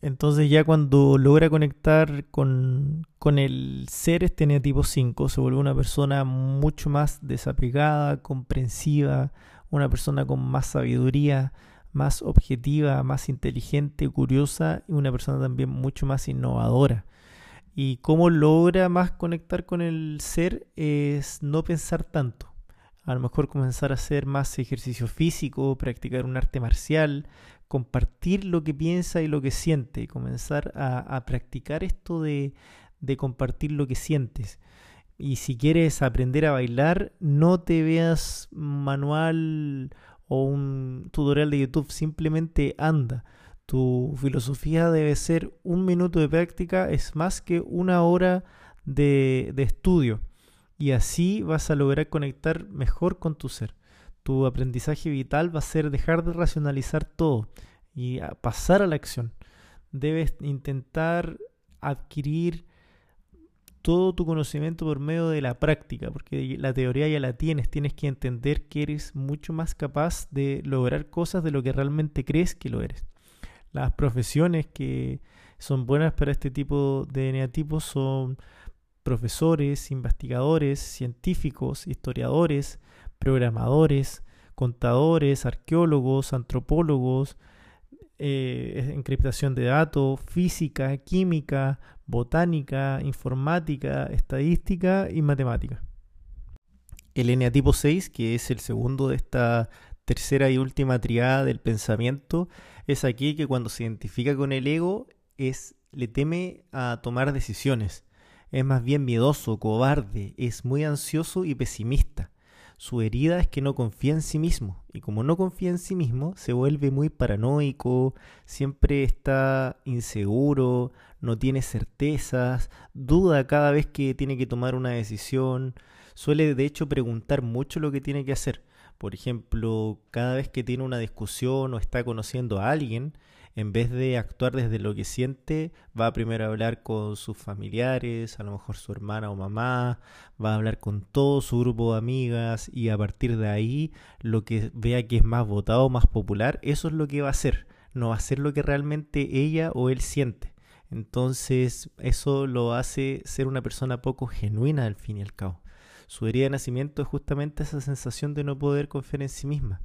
Entonces ya cuando logra conectar con, con el ser este tipo 5, se vuelve una persona mucho más desapegada, comprensiva, una persona con más sabiduría, más objetiva, más inteligente, curiosa y una persona también mucho más innovadora. Y cómo logra más conectar con el ser es no pensar tanto. A lo mejor comenzar a hacer más ejercicio físico, practicar un arte marcial, compartir lo que piensa y lo que siente, comenzar a, practicar esto de, de compartir lo que sientes. Y si quieres aprender a bailar, no te veas manual o un tutorial de YouTube, simplemente anda. Tu filosofía debe ser un minuto de práctica, es más que una hora de, estudio. Y así vas a lograr conectar mejor con tu ser. Tu aprendizaje vital va a ser dejar de racionalizar todo y pasar a la acción. Debes intentar adquirir todo tu conocimiento por medio de la práctica, porque la teoría ya la tienes, tienes que entender que eres mucho más capaz de lograr cosas de lo que realmente crees que lo eres. Las profesiones que son buenas para este tipo de neatipos son profesores, investigadores, científicos, historiadores, programadores, contadores, arqueólogos, antropólogos, eh, encriptación de datos, física, química, botánica, informática, estadística y matemática. El eneatipo 6, que es el segundo de esta tercera y última triada del pensamiento, es aquí que cuando se identifica con el ego es le teme a tomar decisiones. Es más bien miedoso, cobarde, es muy ansioso y pesimista. Su herida es que no confía en sí mismo y como no confía en sí mismo se vuelve muy paranoico, siempre está inseguro, no tiene certezas, duda cada vez que tiene que tomar una decisión, suele de hecho preguntar mucho lo que tiene que hacer. Por ejemplo, cada vez que tiene una discusión o está conociendo a alguien, en vez de actuar desde lo que siente, va primero a hablar con sus familiares, a lo mejor su hermana o mamá, va a hablar con todo su grupo de amigas y a partir de ahí lo que vea que es más votado, más popular, eso es lo que va a hacer, no va a ser lo que realmente ella o él siente. Entonces eso lo hace ser una persona poco genuina al fin y al cabo. Su herida de nacimiento es justamente esa sensación de no poder confiar en sí misma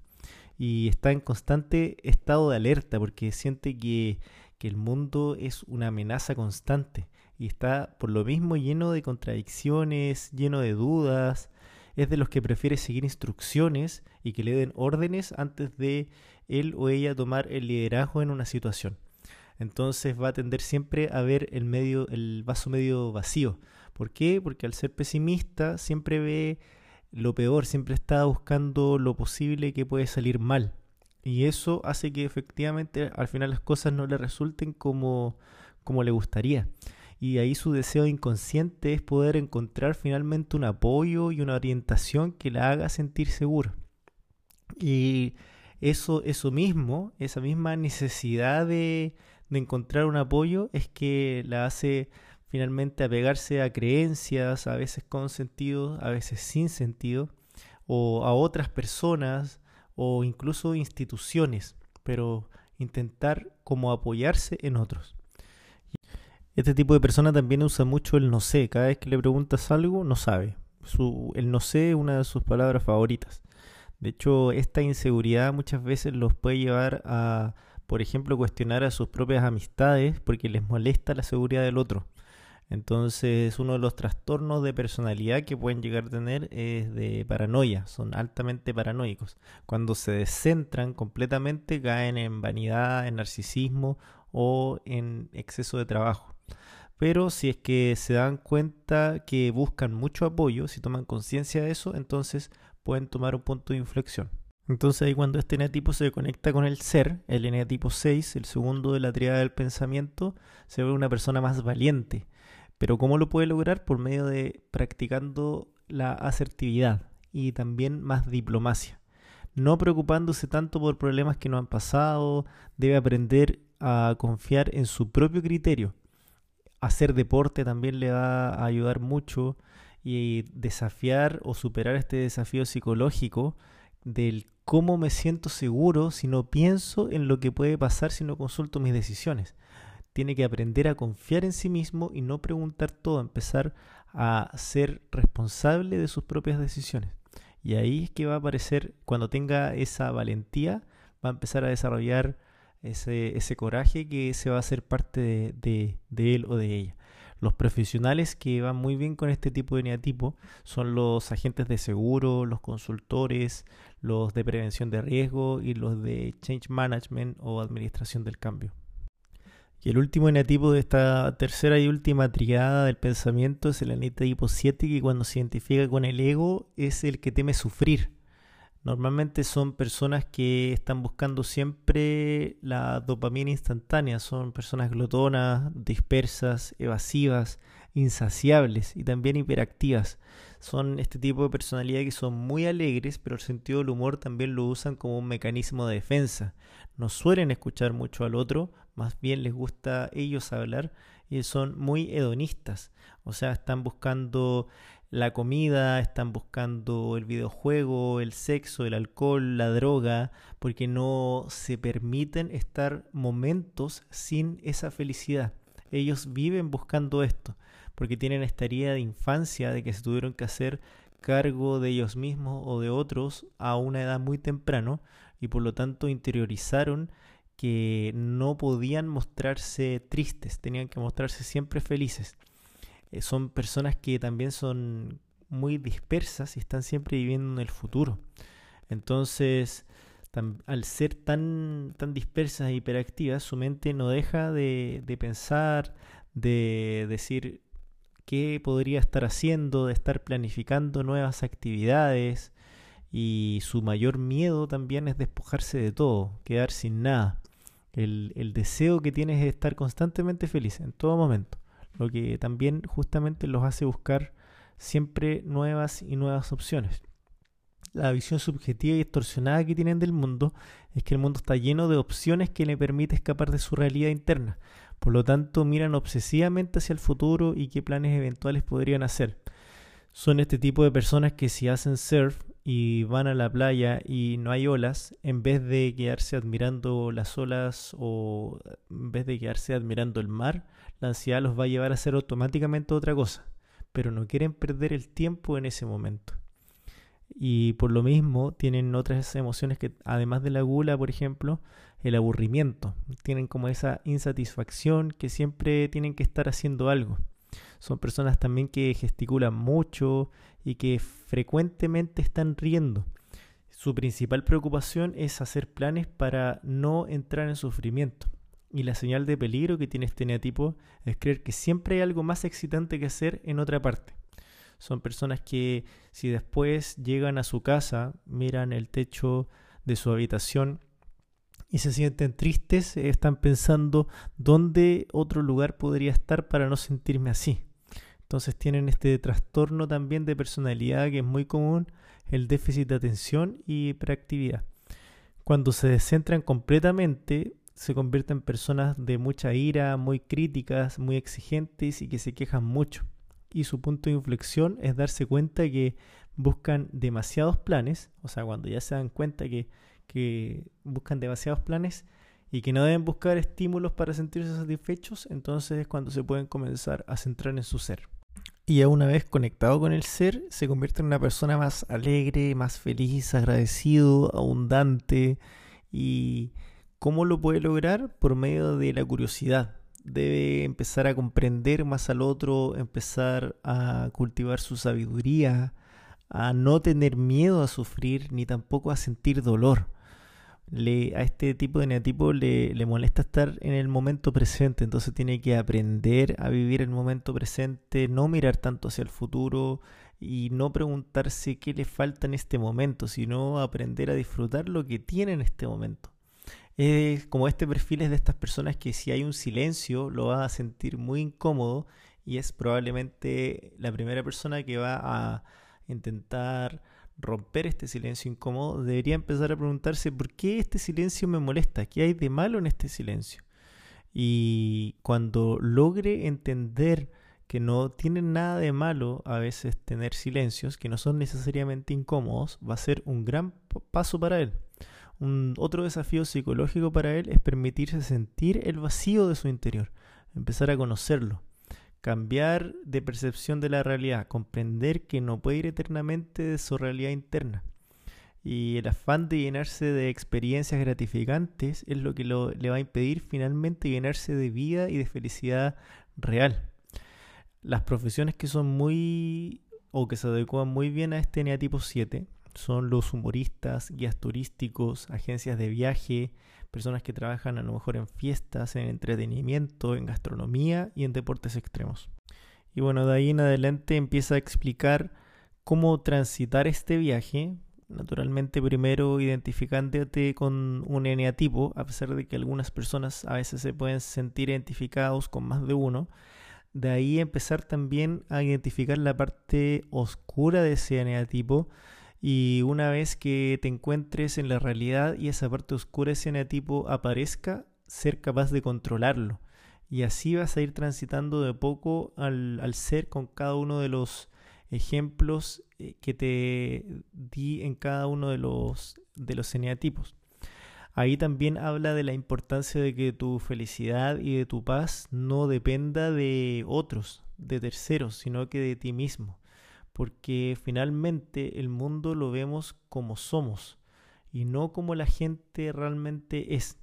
y está en constante estado de alerta porque siente que, el mundo es una amenaza constante y está por lo mismo lleno de contradicciones, lleno de dudas, es de los que prefiere seguir instrucciones y que le den órdenes antes de él o ella tomar el liderazgo en una situación. Entonces va a tender siempre a ver el, medio, el vaso medio vacío. ¿Por qué? Porque al ser pesimista siempre ve lo peor, siempre está buscando lo posible que puede salir mal. Y eso hace que efectivamente al final las cosas no le resulten como, como le gustaría. Y ahí su deseo inconsciente es poder encontrar finalmente un apoyo y una orientación que la haga sentir segura. Y eso, eso mismo, esa misma necesidad de, de encontrar un apoyo es que la hace finalmente apegarse a creencias, a veces con sentido, a veces sin sentido, o a otras personas, o incluso instituciones, pero intentar como apoyarse en otros. Este tipo de persona también usa mucho el no sé. Cada vez que le preguntas algo, no sabe. Su, el no sé es una de sus palabras favoritas. De hecho, esta inseguridad muchas veces los puede llevar a, por ejemplo, cuestionar a sus propias amistades porque les molesta la seguridad del otro. Entonces, uno de los trastornos de personalidad que pueden llegar a tener es de paranoia, son altamente paranoicos. Cuando se descentran completamente caen en vanidad, en narcisismo o en exceso de trabajo. Pero si es que se dan cuenta que buscan mucho apoyo, si toman conciencia de eso, entonces pueden tomar un punto de inflexión. Entonces ahí cuando este eneatipo se conecta con el ser, el eneatipo 6, el segundo de la triada del pensamiento, se ve una persona más valiente, pero ¿cómo lo puede lograr? Por medio de practicando la asertividad y también más diplomacia. No preocupándose tanto por problemas que no han pasado, debe aprender a confiar en su propio criterio. Hacer deporte también le va a ayudar mucho y desafiar o superar este desafío psicológico del cómo me siento seguro si no pienso en lo que puede pasar si no consulto mis decisiones tiene que aprender a confiar en sí mismo y no preguntar todo, empezar a ser responsable de sus propias decisiones. Y ahí es que va a aparecer, cuando tenga esa valentía, va a empezar a desarrollar ese, coraje que se va a hacer parte de, de, él o de ella. Los profesionales que van muy bien con este tipo de neatipo son los agentes de seguro, los consultores, los de prevención de riesgo y los de change management o administración del cambio. Y el último eneatipo de esta tercera y última triada del pensamiento es el eneatipo 7, que cuando se identifica con el ego es el que teme sufrir. Normalmente son personas que están buscando siempre la dopamina instantánea, son personas glotonas, dispersas, evasivas, insaciables y también hiperactivas. Son este tipo de personalidad que son muy alegres, pero el sentido del humor también lo usan como un mecanismo de defensa. No suelen escuchar mucho al otro, más bien les gusta ellos hablar y son muy hedonistas. O sea, están buscando la comida, están buscando el videojuego, el sexo, el alcohol, la droga, porque no se permiten estar momentos sin esa felicidad. Ellos viven buscando esto porque tienen esta herida de infancia de que se tuvieron que hacer cargo de ellos mismos o de otros a una edad muy temprano y por lo tanto interiorizaron que no podían mostrarse tristes, tenían que mostrarse siempre felices. Eh, son personas que también son muy dispersas y están siempre viviendo en el futuro. Entonces, al ser tan, tan dispersas e hiperactivas, su mente no deja de, de pensar, de decir, qué podría estar haciendo, de estar planificando nuevas actividades y su mayor miedo también es despojarse de todo, quedar sin nada. El, deseo que tienes es estar constantemente feliz en todo momento, lo que también justamente los hace buscar siempre nuevas y nuevas opciones. La visión subjetiva y distorsionada que tienen del mundo es que el mundo está lleno de opciones que le permite escapar de su realidad interna, por lo tanto, miran obsesivamente hacia el futuro y qué planes eventuales podrían hacer. Son este tipo de personas que si hacen surf y van a la playa y no hay olas, en vez de quedarse admirando las olas o en vez de quedarse admirando el mar, la ansiedad los va a llevar a hacer automáticamente otra cosa, pero no quieren perder el tiempo en ese momento y por lo mismo tienen otras emociones que además de la gula, por ejemplo, el aburrimiento. Tienen como esa insatisfacción que siempre tienen que estar haciendo algo. Son personas también que gesticulan mucho y que frecuentemente están riendo. Su principal preocupación es hacer planes para no entrar en sufrimiento. Y la señal de peligro que tiene este eneatipo es creer que siempre hay algo más excitante que hacer en otra parte. Son personas que si después llegan a su casa, miran el techo de su habitación y se sienten tristes, están pensando dónde otro lugar podría estar para no sentirme así. Entonces tienen este trastorno también de personalidad que es muy común, el déficit de atención y hiperactividad. Cuando se descentran completamente, se convierten en personas de mucha ira, muy críticas, muy exigentes y que se quejan mucho. Y su punto de inflexión es darse cuenta que buscan demasiados planes, o sea, cuando ya se dan cuenta que que buscan demasiados planes y que no deben buscar estímulos para sentirse satisfechos, entonces es cuando se pueden comenzar a centrar en su ser. Y ya una vez conectado con el ser, se convierte en una persona más alegre, más feliz, agradecido, abundante. ¿Y cómo lo puede lograr? Por medio de la curiosidad. Debe empezar a comprender más al otro, empezar a cultivar su sabiduría, a no tener miedo a sufrir ni tampoco a sentir dolor le, a este tipo de neatipo le, le, molesta estar en el momento presente, entonces tiene que aprender a vivir el momento presente, no mirar tanto hacia el futuro y no preguntarse qué le falta en este momento, sino aprender a disfrutar lo que tiene en este momento. Es como este perfil es de estas personas que si hay un silencio lo va a sentir muy incómodo y es probablemente la primera persona que va a intentar romper este silencio incómodo, debería empezar a preguntarse por qué este silencio me molesta, qué hay de malo en este silencio. Y cuando logre entender que no tiene nada de malo a veces tener silencios, que no son necesariamente incómodos, va a ser un gran paso para él. Un otro desafío psicológico para él es permitirse sentir el vacío de su interior, empezar a conocerlo cambiar de percepción de la realidad, comprender que no puede ir eternamente de su realidad interna. Y el afán de llenarse de experiencias gratificantes es lo que le va a impedir finalmente llenarse de vida y de felicidad real. Las profesiones que son muy o que se adecuan muy bien a este neatipo 7 son los humoristas, guías turísticos, agencias de viaje, personas que trabajan a lo mejor en fiestas, en entretenimiento, en gastronomía y en deportes extremos. Y bueno, de ahí en adelante empieza a explicar cómo transitar este viaje, naturalmente primero identificándote con un eneatipo, a pesar de que algunas personas a veces se pueden sentir identificados con más de uno. De ahí empezar también a identificar la parte oscura de ese eneatipo, y una vez que te encuentres en la realidad y esa parte oscura, ese eneatipo aparezca, ser capaz de controlarlo. Y así vas a ir transitando de poco al, al ser con cada uno de los ejemplos eh, que te di en cada uno de los, de los. Ahí también habla de la importancia de que tu felicidad y de tu paz no dependa de otros, de terceros, sino que de ti mismo porque finalmente el mundo lo vemos como somos y no como la gente realmente es.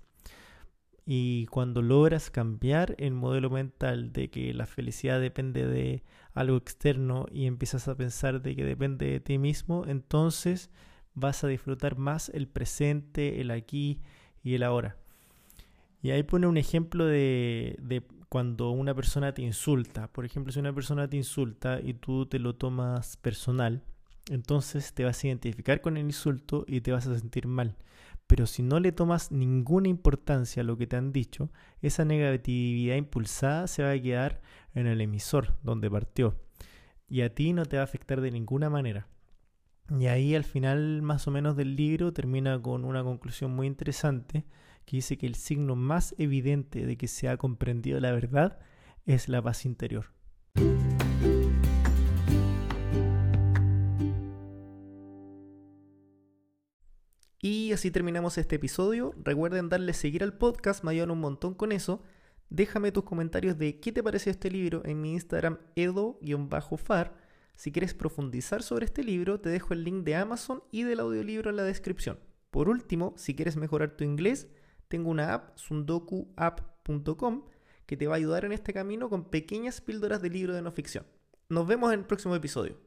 Y cuando logras cambiar el modelo mental de que la felicidad depende de algo externo y empiezas a pensar de que depende de ti mismo, entonces vas a disfrutar más el presente, el aquí y el ahora. Y ahí pone un ejemplo de, de cuando una persona te insulta. Por ejemplo, si una persona te insulta y tú te lo tomas personal, entonces te vas a identificar con el insulto y te vas a sentir mal. Pero si no le tomas ninguna importancia a lo que te han dicho, esa negatividad impulsada se va a quedar en el emisor donde partió. Y a ti no te va a afectar de ninguna manera. Y ahí al final más o menos del libro termina con una conclusión muy interesante que dice que el signo más evidente de que se ha comprendido la verdad es la paz interior. Y así terminamos este episodio. Recuerden darle seguir al podcast, me ayudan un montón con eso. Déjame tus comentarios de qué te pareció este libro en mi Instagram edo-far. Si quieres profundizar sobre este libro, te dejo el link de Amazon y del audiolibro en la descripción. Por último, si quieres mejorar tu inglés, tengo una app, sundokuapp.com, que te va a ayudar en este camino con pequeñas píldoras de libro de no ficción. Nos vemos en el próximo episodio.